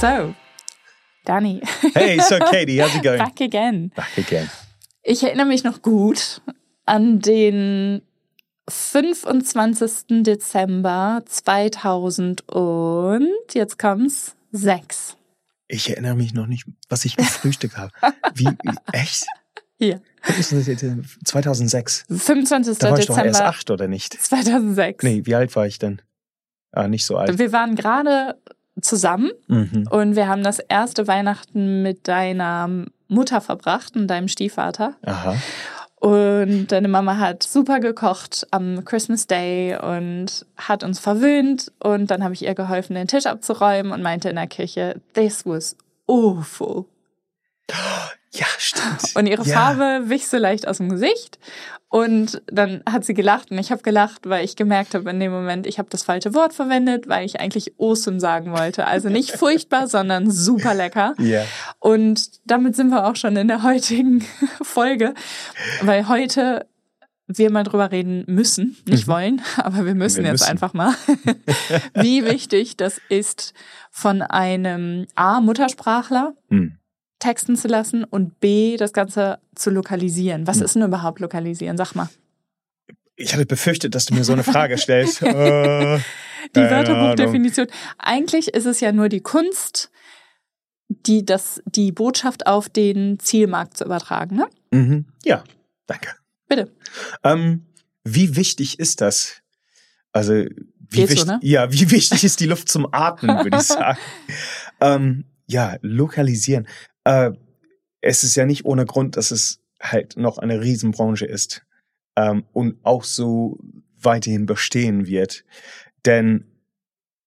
So, Danny. Hey, so Katie, how's it going? Back again. Back again. Ich erinnere mich noch gut an den 25. Dezember 2000 und jetzt kommt's, 6. Ich erinnere mich noch nicht, was ich gefrühstückt habe. Wie, echt? Hier. Was ist das jetzt? 2006. 25. Da war ich doch erst Dezember acht, oder nicht? 2006. Nee, wie alt war ich denn? Ah, nicht so alt. Wir waren gerade zusammen Mhm. und wir haben das erste Weihnachten mit deiner Mutter verbracht und deinem Stiefvater. Aha. Und deine Mama hat super gekocht am Christmas Day und hat uns verwöhnt. Und dann habe ich ihr geholfen, den Tisch abzuräumen und meinte in der Küche, this was awful. Ja, stimmt. Und ihre ja. Farbe wich so leicht aus dem Gesicht. Und dann hat sie gelacht und ich habe gelacht, weil ich gemerkt habe in dem Moment, ich habe das falsche Wort verwendet, weil ich eigentlich awesome sagen wollte. Also nicht furchtbar, sondern super lecker. Ja. Und damit sind wir auch schon in der heutigen Folge, weil heute wir mal drüber reden müssen, nicht wollen, aber wir müssen Mhm. Wir jetzt müssen. einfach mal, wie wichtig das ist, von einem A, Muttersprachler Hm. Texten zu lassen und B, das Ganze zu lokalisieren. Was Hm. ist denn überhaupt lokalisieren? Sag mal. Ich hatte befürchtet, dass du mir so eine Frage stellst. äh, Die Keine Wörterbuchdefinition. Eigentlich ist es ja nur die Kunst, die, das, die Botschaft auf den Zielmarkt zu übertragen, ne? mhm. Ja, danke. Bitte. Ähm, wie wichtig ist das? Also, wie Geht so, wichtig, ne? ja, wie wichtig ist die Luft zum Atmen, würde ich sagen. ähm, ja, lokalisieren. Äh, es ist ja nicht ohne Grund, dass es halt noch eine Riesenbranche ist ähm, und auch so weiterhin bestehen wird. Denn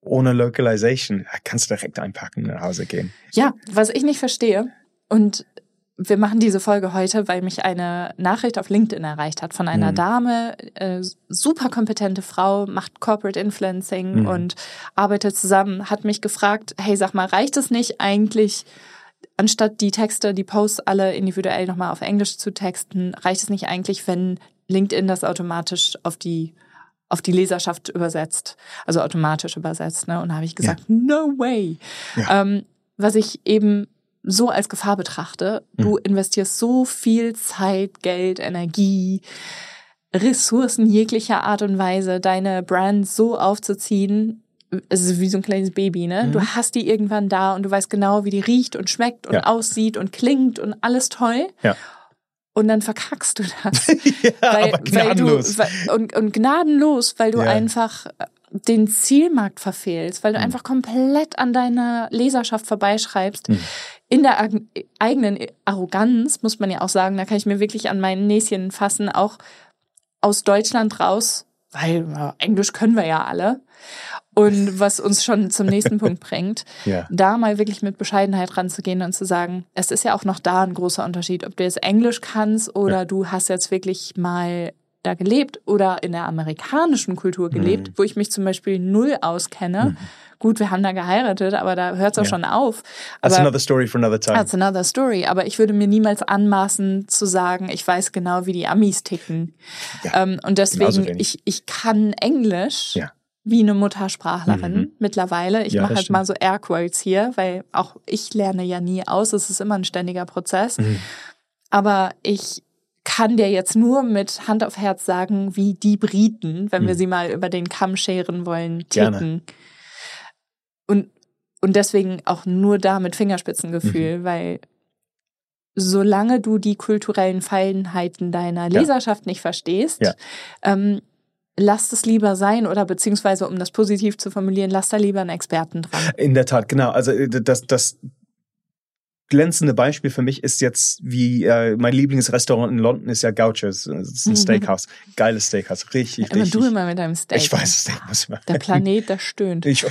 ohne Localization kannst du direkt einpacken und nach Hause gehen. Ja, was ich nicht verstehe, und wir machen diese Folge heute, weil mich eine Nachricht auf LinkedIn erreicht hat von einer Mhm. Dame, äh, super kompetente Frau, macht Corporate Influencing Mhm. und arbeitet zusammen, hat mich gefragt, hey, sag mal, reicht es nicht eigentlich, anstatt die Texte, die Posts alle individuell nochmal auf Englisch zu texten, reicht es nicht eigentlich, wenn LinkedIn das automatisch auf die auf die Leserschaft übersetzt, also automatisch übersetzt. Ne? Und da habe ich gesagt, no way. Ja. Ähm, was ich eben so als Gefahr betrachte, du investierst so viel Zeit, Geld, Energie, Ressourcen jeglicher Art und Weise, deine Brand so aufzuziehen, es ist wie so ein kleines Baby, ne? Mhm. Du hast die irgendwann da und du weißt genau, wie die riecht und schmeckt und Ja. aussieht und klingt und alles toll. Ja. Und dann verkackst du das ja, weil, aber gnadenlos. Weil du, weil, und, und gnadenlos, weil du Ja. einfach äh, den Zielmarkt verfehlst, weil du Mhm. einfach komplett an deiner Leserschaft vorbeischreibst. Mhm. In der ag- eigenen Arroganz, muss man ja auch sagen, da kann ich mir wirklich an meinen Näschen fassen, auch aus Deutschland raus, weil ja, Englisch können wir ja alle. Und was uns schon zum nächsten Punkt bringt, ja. da mal wirklich mit Bescheidenheit ranzugehen und zu sagen, es ist ja auch noch da ein großer Unterschied, ob du jetzt Englisch kannst oder du hast jetzt wirklich mal da gelebt oder in der amerikanischen Kultur gelebt, Mhm. wo ich mich zum Beispiel null auskenne. Gut, wir haben da geheiratet, aber da hört es auch Ja. schon auf. That's Aber another story for another time. That's another story. Aber ich würde mir niemals anmaßen zu sagen, ich weiß genau, wie die Amis ticken. Ja, ähm, und deswegen, wenig. ich, ich kann Englisch Ja. wie eine Muttersprachlerin Mhm. mittlerweile. Ich Ja, mache halt stimmt. mal so Airquotes hier, weil auch ich lerne ja nie aus. Es ist immer ein ständiger Prozess. Mhm. Aber ich kann dir jetzt nur mit Hand auf Herz sagen, wie die Briten, wenn wir Mhm. sie mal über den Kamm scheren wollen, Gerne. ticken. Und, und deswegen auch nur da mit Fingerspitzengefühl, weil solange du die kulturellen Feinheiten deiner Ja. Leserschaft nicht verstehst, Ja. ähm, lass es lieber sein oder beziehungsweise, um das positiv zu formulieren, lass da lieber einen Experten dran. In der Tat, genau. Also äh, das, das glänzende Beispiel für mich ist jetzt, wie äh, mein Lieblingsrestaurant in London ist ja Gauchos. Das ist ein Mhm. Steakhouse. Geiles Steakhouse. Richtig, Immer richtig. du immer mit deinem Steak. ich weiß, Steak muss immer. Der Planet, der stöhnt. Ich,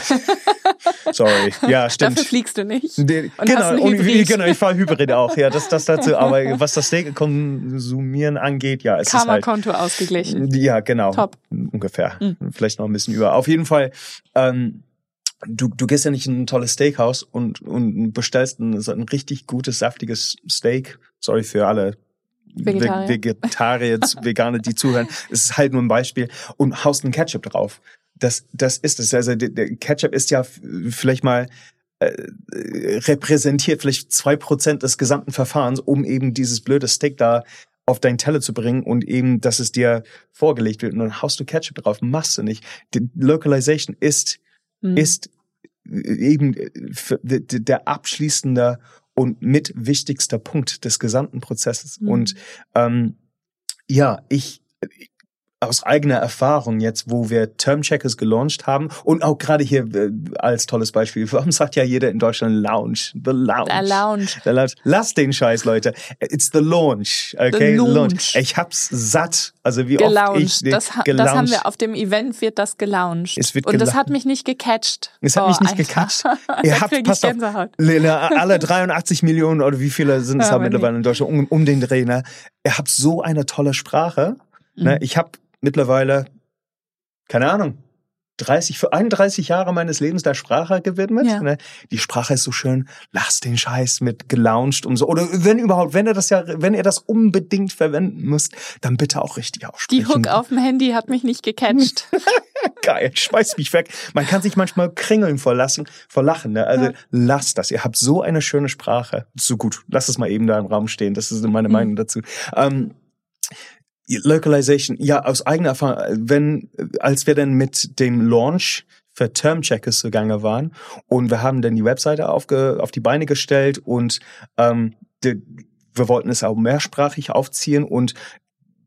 sorry. Ja, stimmt. Dafür fliegst du nicht. Und genau, Hybrid. genau, ich fahre Hybrid auch, ja, das, das dazu. Aber was das Steak konsumieren angeht, ja, es ist halt, Karma-Konto ausgeglichen. ja, genau, Top. ungefähr, Mhm. vielleicht noch ein bisschen über. Auf jeden Fall, ähm, du, du gehst ja nicht in ein tolles Steakhouse und, und bestellst ein, so ein richtig gutes, saftiges Steak. Sorry für alle Vegetarier. Ve- Vegetarier, Veganer, die zuhören. Es ist halt nur ein Beispiel. Und haust einen Ketchup drauf. Das, das ist es. Also der, Ketchup ist ja vielleicht mal äh, repräsentiert vielleicht zwei Prozent des gesamten Verfahrens, um eben dieses blöde Steak da auf deinen Teller zu bringen und eben, dass es dir vorgelegt wird und dann haust du Ketchup drauf, machst du nicht. Die Localization ist, mhm. ist eben der abschließende und mit wichtigster Punkt des gesamten Prozesses. Mhm. Und ähm, ja, ich, aus eigener Erfahrung jetzt, wo wir Termcheckers gelauncht haben und auch gerade hier äh, als tolles Beispiel, warum sagt ja jeder in Deutschland Lounge? The Lounge. The Lounge. The Lounge. Lass den Scheiß, Leute. It's the Launch. Okay? The launch. Ich hab's satt. Also wie gelauncht. oft ich das, das haben wir auf dem Event wird das gelauncht. Es wird und das hat mich nicht gecatcht. Es hat oh, mich nicht gecatcht. Ihr habt passt auf, alle 83 Millionen oder wie viele sind es ja, mittlerweile in Deutschland um, um den Dreh, ne? Ihr habt so eine tolle Sprache. Ne? Mhm. Ich habe mittlerweile, keine Ahnung, 30, für 31 Jahre meines Lebens der Sprache gewidmet. Ja. Ne? Die Sprache ist so schön, lass den Scheiß mit gelauncht und so. Oder wenn überhaupt, wenn ihr das ja, wenn ihr das unbedingt verwenden müsst, dann bitte auch richtig aussprechen. Die Hook auf dem Handy hat mich nicht gecatcht. Geil, schmeiß mich weg. Man kann sich manchmal kringeln vor, lassen, vor Lachen. Ne? Also ja. lasst das. Ihr habt so eine schöne Sprache. So gut, lasst es mal eben da im Raum stehen. Das ist meine mhm. Meinung dazu. Ähm, Localization, ja, aus eigener Erfahrung, wenn, als wir dann mit dem Launch für Term Checkers zugange waren und wir haben dann die Webseite aufge, auf die Beine gestellt und ähm, die, wir wollten es auch mehrsprachig aufziehen und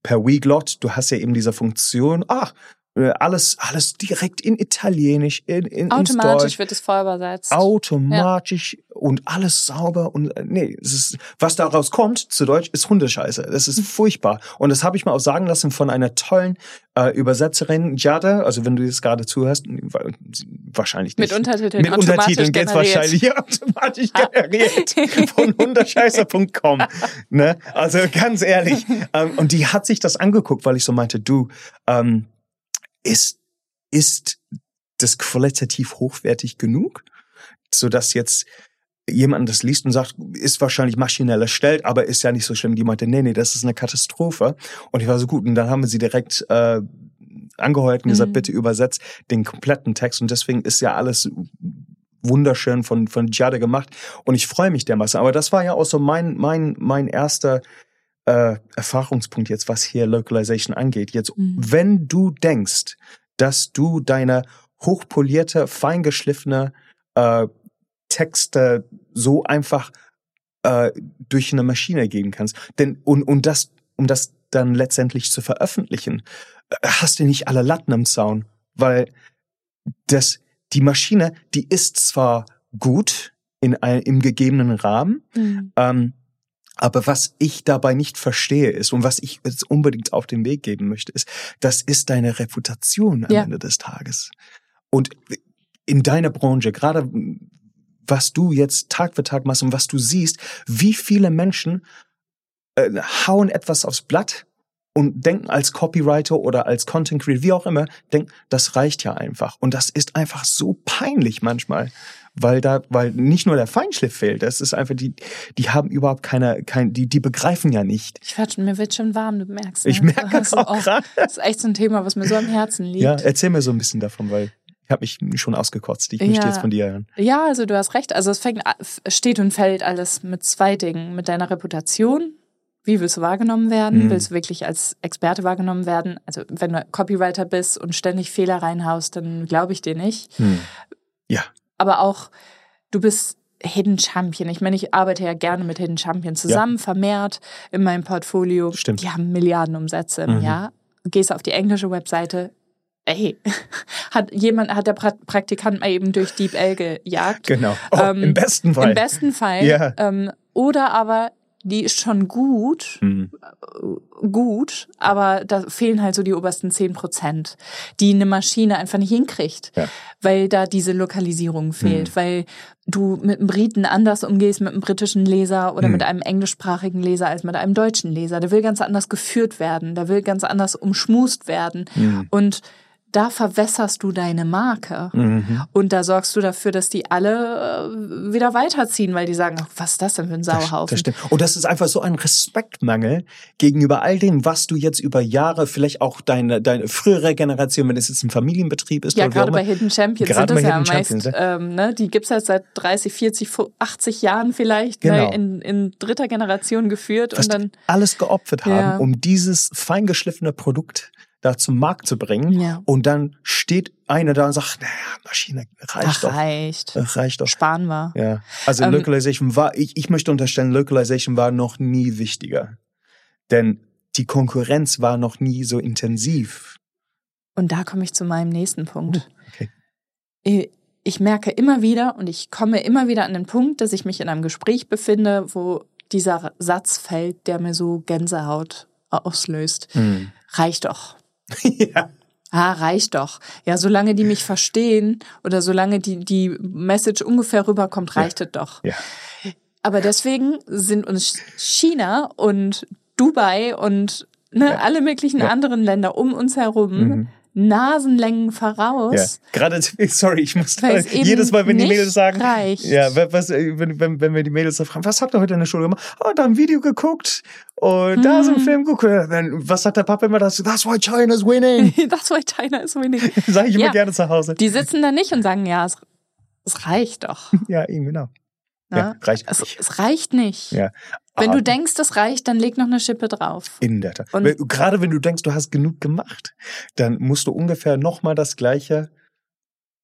per WeGlot, du hast ja eben diese Funktion, ach, alles, alles direkt in Italienisch, in, in Automatisch wird es voll übersetzt. Automatisch ja. und alles sauber und äh, nee, es ist, was daraus kommt zu Deutsch ist Hundescheiße. Das ist furchtbar. Und das habe ich mir auch sagen lassen von einer tollen äh, Übersetzerin, Jada, also wenn du jetzt gerade zuhörst, wahrscheinlich nicht. Mit Untertiteln. Mit Untertiteln geht's wahrscheinlich ja, automatisch ah. generiert von hunderscheißer.com. ne? Also ganz ehrlich. Ähm, und die hat sich das angeguckt, weil ich so meinte, du, ähm, ist, ist das qualitativ hochwertig genug, so dass jetzt jemand das liest und sagt, ist wahrscheinlich maschinell erstellt, aber ist ja nicht so schlimm. Die meinte, nee, nee, das ist eine Katastrophe. Und ich war so gut. Und dann haben wir sie direkt äh, angeheuert und gesagt, mhm. bitte übersetzt den kompletten Text. Und deswegen ist ja alles wunderschön von von Jade gemacht. Und ich freue mich dermaßen. Aber das war ja auch so mein mein mein erster äh, Erfahrungspunkt jetzt, was hier Localization angeht. Jetzt, mhm. wenn du denkst, dass du deine hochpolierte, feingeschliffene äh, Texte so einfach äh, durch eine Maschine geben kannst, denn und und das um das dann letztendlich zu veröffentlichen, äh, hast du nicht alle Latten am Zaun, weil das die Maschine, die ist zwar gut in einem, im gegebenen Rahmen, mhm. ähm, aber was ich dabei nicht verstehe ist und was ich jetzt unbedingt auf den Weg geben möchte, ist, das ist deine Reputation am ja. Ende des Tages. Und in deiner Branche, gerade was du jetzt Tag für Tag machst und was du siehst, wie viele Menschen äh, hauen etwas aufs Blatt und denken als Copywriter oder als Content Creator, wie auch immer, denken, das reicht ja einfach. Und das ist einfach so peinlich manchmal weil da, weil nicht nur der Feinschliff fehlt, das ist einfach die, die haben überhaupt keine, kein, die, die begreifen ja nicht. Ich werd, mir wird schon warm, du merkst. Ne? Ich merke es auch gerade. Das ist echt so ein Thema, was mir so am Herzen liegt. Ja, erzähl mir so ein bisschen davon, weil ich habe mich schon ausgekotzt. Ich möchte ja. jetzt von dir hören. Ja, also du hast recht. Also es fängt, steht und fällt alles mit zwei Dingen. Mit deiner Reputation. Wie willst du wahrgenommen werden? Mhm. Willst du wirklich als Experte wahrgenommen werden? Also wenn du Copywriter bist und ständig Fehler reinhaust, dann glaube ich dir nicht. Mhm. Ja aber auch du bist Hidden Champion. Ich meine, ich arbeite ja gerne mit Hidden Champion zusammen, ja. vermehrt in meinem Portfolio. Stimmt. Die haben Milliardenumsätze im mhm. Jahr. Gehst auf die englische Webseite, ey, hat jemand, hat der Praktikant mal eben durch Deep L gejagt. Genau. Oh, ähm, Im besten Fall. Im besten Fall. Ja. Ähm, oder aber die ist schon gut, mhm. gut, aber da fehlen halt so die obersten zehn Prozent, die eine Maschine einfach nicht hinkriegt, ja. weil da diese Lokalisierung fehlt, mhm. weil du mit einem Briten anders umgehst mit einem britischen Leser oder mhm. mit einem englischsprachigen Leser als mit einem deutschen Leser. Der will ganz anders geführt werden, der will ganz anders umschmust werden mhm. und da verwässerst du deine Marke. Mhm. Und da sorgst du dafür, dass die alle äh, wieder weiterziehen, weil die sagen, ach, was ist das denn für ein Das, Sauhaufen? das stimmt. Und das ist einfach so ein Respektmangel gegenüber all dem, was du jetzt über Jahre, vielleicht auch deine, deine frühere Generation, wenn es jetzt ein Familienbetrieb ist. Ja, gerade bei. Hidden Champions Gerade sind das bei ja Hidden meist, Champions, ähm, ne, die gibt's jetzt seit 30, 40, 80 Jahren vielleicht, Genau. ne, in, in dritter Generation geführt was und dann, alles geopfert haben, Ja. um dieses feingeschliffene Produkt da zum Markt zu bringen. Ja. Und dann steht einer da und sagt, naja, Maschine reicht ach, doch. reicht. Äh, Reicht doch. Sparen wir. Ja. Also Ähm, Localization war, ich, ich möchte unterstellen, Localization war noch nie wichtiger. Denn die Konkurrenz war noch nie so intensiv. Und da komme ich zu meinem nächsten Punkt. okay. Ich- Ich merke immer wieder und ich komme immer wieder an den Punkt, dass ich mich in einem Gespräch befinde, wo dieser Satz fällt, der mir so Gänsehaut auslöst. Reicht doch. ja. Ah, reicht doch. Ja, solange die mich verstehen oder solange die, die Message ungefähr rüberkommt, reicht es doch. Ja. Aber deswegen sind uns China und Dubai und ne, Ja. alle möglichen Ja. anderen Länder um uns herum Mhm. Nasenlängen Ja. voraus. Gerade, sorry, ich muss eben jedes Mal, wenn die Mädels sagen, reicht. ja, was, wenn, wenn, wenn wir die Mädels so fragen, was habt ihr heute in der Schule gemacht? Oh, da ein Video geguckt und da ist ein Hm. Film geguckt. Dann, was sagt der Papa immer? Das, that's why China's winning. Das war China ist winning. Sag ich immer Ja. gerne zu Hause. Die sitzen da nicht und sagen, ja, es, es reicht doch. Ja, eben, genau. Ja, reicht es, nicht. es reicht nicht. Ja. Wenn Ah, du denkst, es reicht, dann leg noch eine Schippe drauf. In der Tat. Und- Gerade wenn du denkst, du hast genug gemacht, dann musst du ungefähr nochmal das Gleiche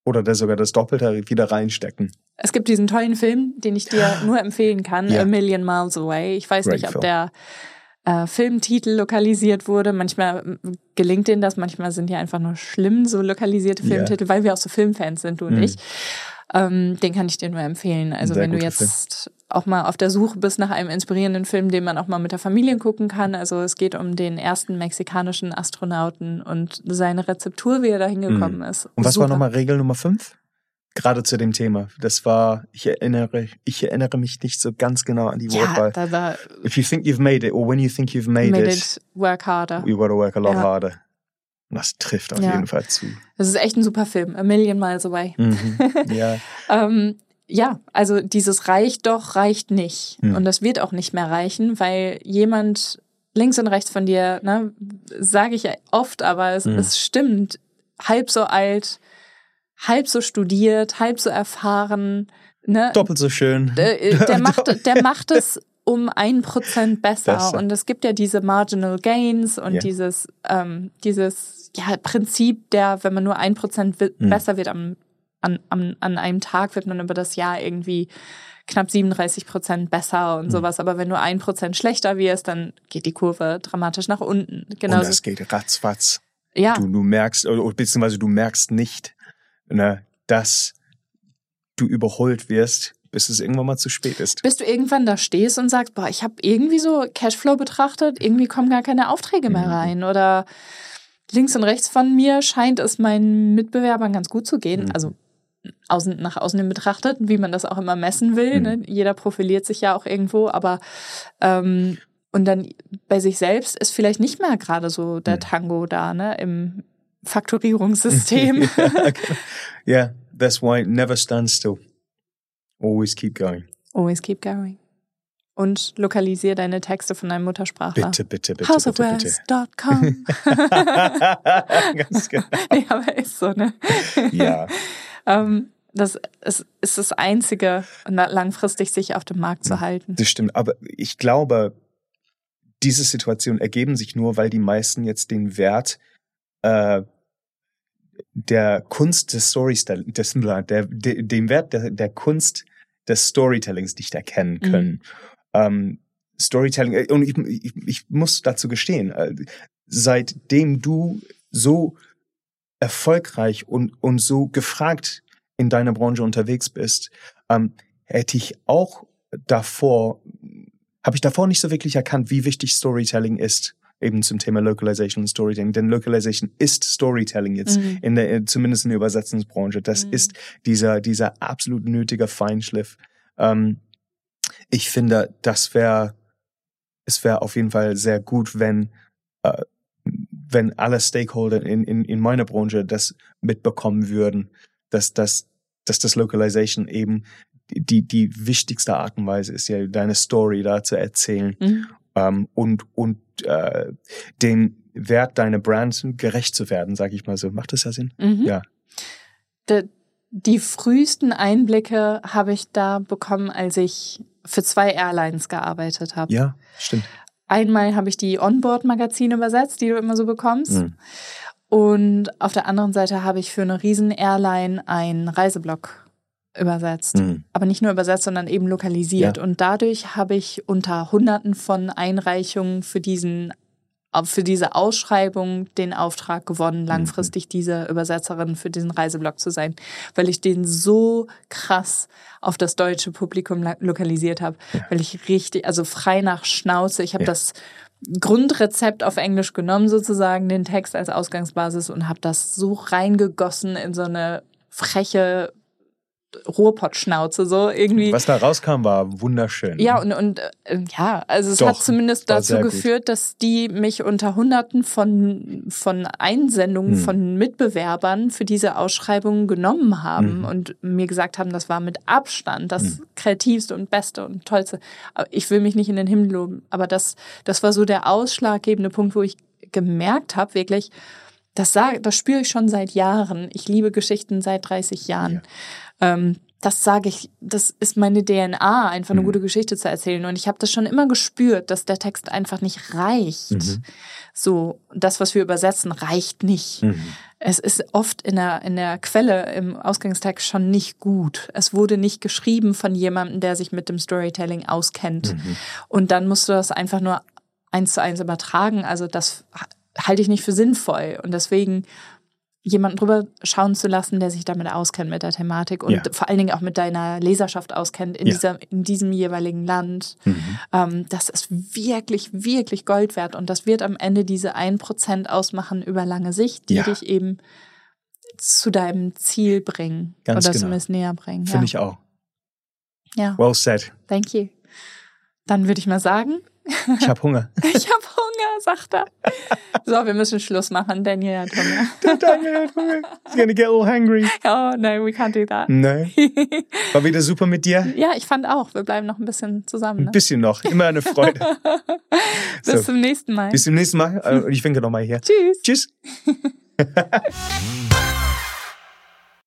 oder das sogar das Doppelte wieder reinstecken. Es gibt diesen tollen Film, den ich dir nur empfehlen kann, Ja. A Million Miles Away. Ich weiß Great nicht, ob film. der äh, Filmtitel lokalisiert wurde. Manchmal mm, gelingt denen das, manchmal sind die einfach nur schlimm, so lokalisierte. Filmtitel, weil wir auch so Filmfans sind, du und Mhm. ich. Ähm, den kann ich dir nur empfehlen. Also Sehr wenn du jetzt auch mal auf der Suche bist nach einem inspirierenden Film, den man auch mal mit der Familie gucken kann. Also es geht um den ersten mexikanischen Astronauten und seine Rezeptur, wie er da hingekommen ist. Mhm. Und was war Super. nochmal Regel Nummer fünf? Gerade zu dem Thema. Das war, ich erinnere, ich erinnere mich nicht so ganz genau an die Ja, Wortwahl. da, da If you think you've made it, or when you think you've made, made it, it work harder. you gotta work a lot Ja. harder. Das trifft auf Ja. jeden Fall zu. Das ist echt ein super Film. A Million Miles Away. Mhm. ja. Ähm, ja, also dieses reicht doch, reicht nicht. Mhm. Und das wird auch nicht mehr reichen, weil jemand links und rechts von dir, ne, sage ich ja oft, aber es, Mhm. es stimmt, halb so alt, halb so studiert, halb so erfahren, ne, Doppelt so schön. der, der, macht, der macht es um ein Prozent besser. Besser. Und es gibt ja diese Marginal Gains und Ja. dieses, ähm, dieses ja, Prinzip, der, wenn man nur ein Prozent Mhm. besser wird am, an, an, an einem Tag, wird man über das Jahr irgendwie knapp 37 Prozent besser und Mhm. sowas. Aber wenn du ein Prozent schlechter wirst, dann geht die Kurve dramatisch nach unten. Und Genau. das geht ratzfatz. Ja, Du, du merkst, oder, beziehungsweise du merkst nicht, ne, dass du überholt wirst, bis es irgendwann mal zu spät ist. bis du irgendwann da stehst und sagst, boah, ich habe irgendwie so Cashflow betrachtet, irgendwie kommen gar keine Aufträge mehr Mhm. rein oder links und rechts von mir scheint es meinen Mitbewerbern ganz gut zu gehen, Mhm. also außen, nach außen hin betrachtet, wie man das auch immer messen will. Mhm. Ne? Jeder profiliert sich ja auch irgendwo, aber ähm, und dann bei sich selbst ist vielleicht nicht mehr gerade so der Mhm. Tango da, ne, im Faktorierungssystem. ja, okay. yeah, that's why never stand still. Always keep going. Always keep going. Und lokalisier deine Texte von deinem Muttersprachler. Bitte, bitte, bitte, bitte, bitte. Houseofwords.com. Ganz genau. nee, aber ist so, ne? Ja, Ähm, das ist, ist das Einzige, langfristig sich auf dem Markt zu halten. das stimmt. Aber ich glaube, diese Situationen ergeben sich nur, weil die meisten jetzt den Wert äh, der Kunst des Storytelling, des, der, der, den Wert der, der Kunst des Storytellings nicht erkennen Mhm. können. Ähm, Storytelling, äh, und ich, ich, ich muss dazu gestehen, äh, seitdem du so erfolgreich und, und so gefragt in deiner Branche unterwegs bist, ähm, hätte ich auch davor, habe ich davor nicht so wirklich erkannt, wie wichtig Storytelling ist, eben zum Thema Localization und Storytelling. Denn Localization ist Storytelling jetzt, Mhm. in der, zumindest in der Übersetzungsbranche. Das Mhm. ist dieser, dieser absolut nötige Feinschliff. Ähm, ich finde, das wäre, es wäre auf jeden Fall sehr gut, wenn, äh, wenn alle Stakeholder in, in, in meiner Branche das mitbekommen würden, dass das, dass das Localization eben die, die wichtigste Art und Weise ist, ja, deine Story da zu erzählen Mhm. ähm, und, und äh, den Wert deiner Brand gerecht zu werden, sage ich mal so. Macht das ja Sinn? Mhm. Ja. Die, die frühesten Einblicke habe ich da bekommen, als ich für zwei Airlines gearbeitet habe. Ja, stimmt. Einmal habe ich die Onboard-Magazine übersetzt, die du immer so bekommst. Mhm. Und auf der anderen Seite habe ich für eine riesen Airline einen Reiseblog übersetzt. Mhm. Aber nicht nur übersetzt, sondern eben lokalisiert. Ja. Und dadurch habe ich unter Hunderten von Einreichungen für diesen für diese Ausschreibung den Auftrag gewonnen, langfristig diese Übersetzerin für diesen Reiseblog zu sein, weil ich den so krass auf das deutsche Publikum lokalisiert habe, weil ich richtig, also frei nach Schnauze, ich habe Ja. das Grundrezept auf Englisch genommen, sozusagen den Text als Ausgangsbasis und habe das so reingegossen in so eine freche Ruhrpottschnauze, so irgendwie. Was da rauskam, war wunderschön. Ja, und, und äh, ja, also es Doch, hat zumindest dazu sehr gut. geführt, dass die mich unter Hunderten von, von Einsendungen Hm. von Mitbewerbern für diese Ausschreibung genommen haben Mhm. und mir gesagt haben, das war mit Abstand das kreativste und beste und tollste. Ich will mich nicht in den Himmel loben, aber das, das war so der ausschlaggebende Punkt, wo ich gemerkt habe, wirklich, das, sag, das spüre ich schon seit Jahren. Ich liebe Geschichten seit 30 Jahren. Ähm, das sage ich, das ist meine DNA, einfach eine Mhm. gute Geschichte zu erzählen. Und ich habe das schon immer gespürt, dass der Text einfach nicht reicht. Mhm. So, das, was wir übersetzen, reicht nicht. Mhm. Es ist oft in der, in der Quelle im Ausgangstext schon nicht gut. Es wurde nicht geschrieben von jemandem, der sich mit dem Storytelling auskennt. Mhm. Und dann musst du das einfach nur eins zu eins übertragen. Also das halte ich nicht für sinnvoll. Und deswegen jemanden drüber schauen zu lassen, der sich damit auskennt mit der Thematik und Ja. vor allen Dingen auch mit deiner Leserschaft auskennt in, Ja. dieser, in diesem jeweiligen Land. Mhm. Ähm, das ist wirklich, wirklich Gold wert. Und das wird am Ende diese 1% ausmachen über lange Sicht, die Ja. dich eben zu deinem Ziel bringen. Ganz oder genau. zumindest näher bringen. Finde ich auch. Ja, Well said. thank you. Dann würde ich mal sagen, Ich habe Hunger. ich habe Hunger, sagt er. So, wir müssen Schluss machen. Daniel hat Hunger. Daniel hat Hunger. He's gonna get all hungry. Oh, no, we can't do that. Ne? War wieder super mit dir. Ja, ich fand auch, wir bleiben noch ein bisschen zusammen. Ein Ne? bisschen noch. Immer eine Freude. Bis So. zum nächsten Mal. Bis zum nächsten Mal. Äh, Und ich winke nochmal hier. Tschüss. Tschüss.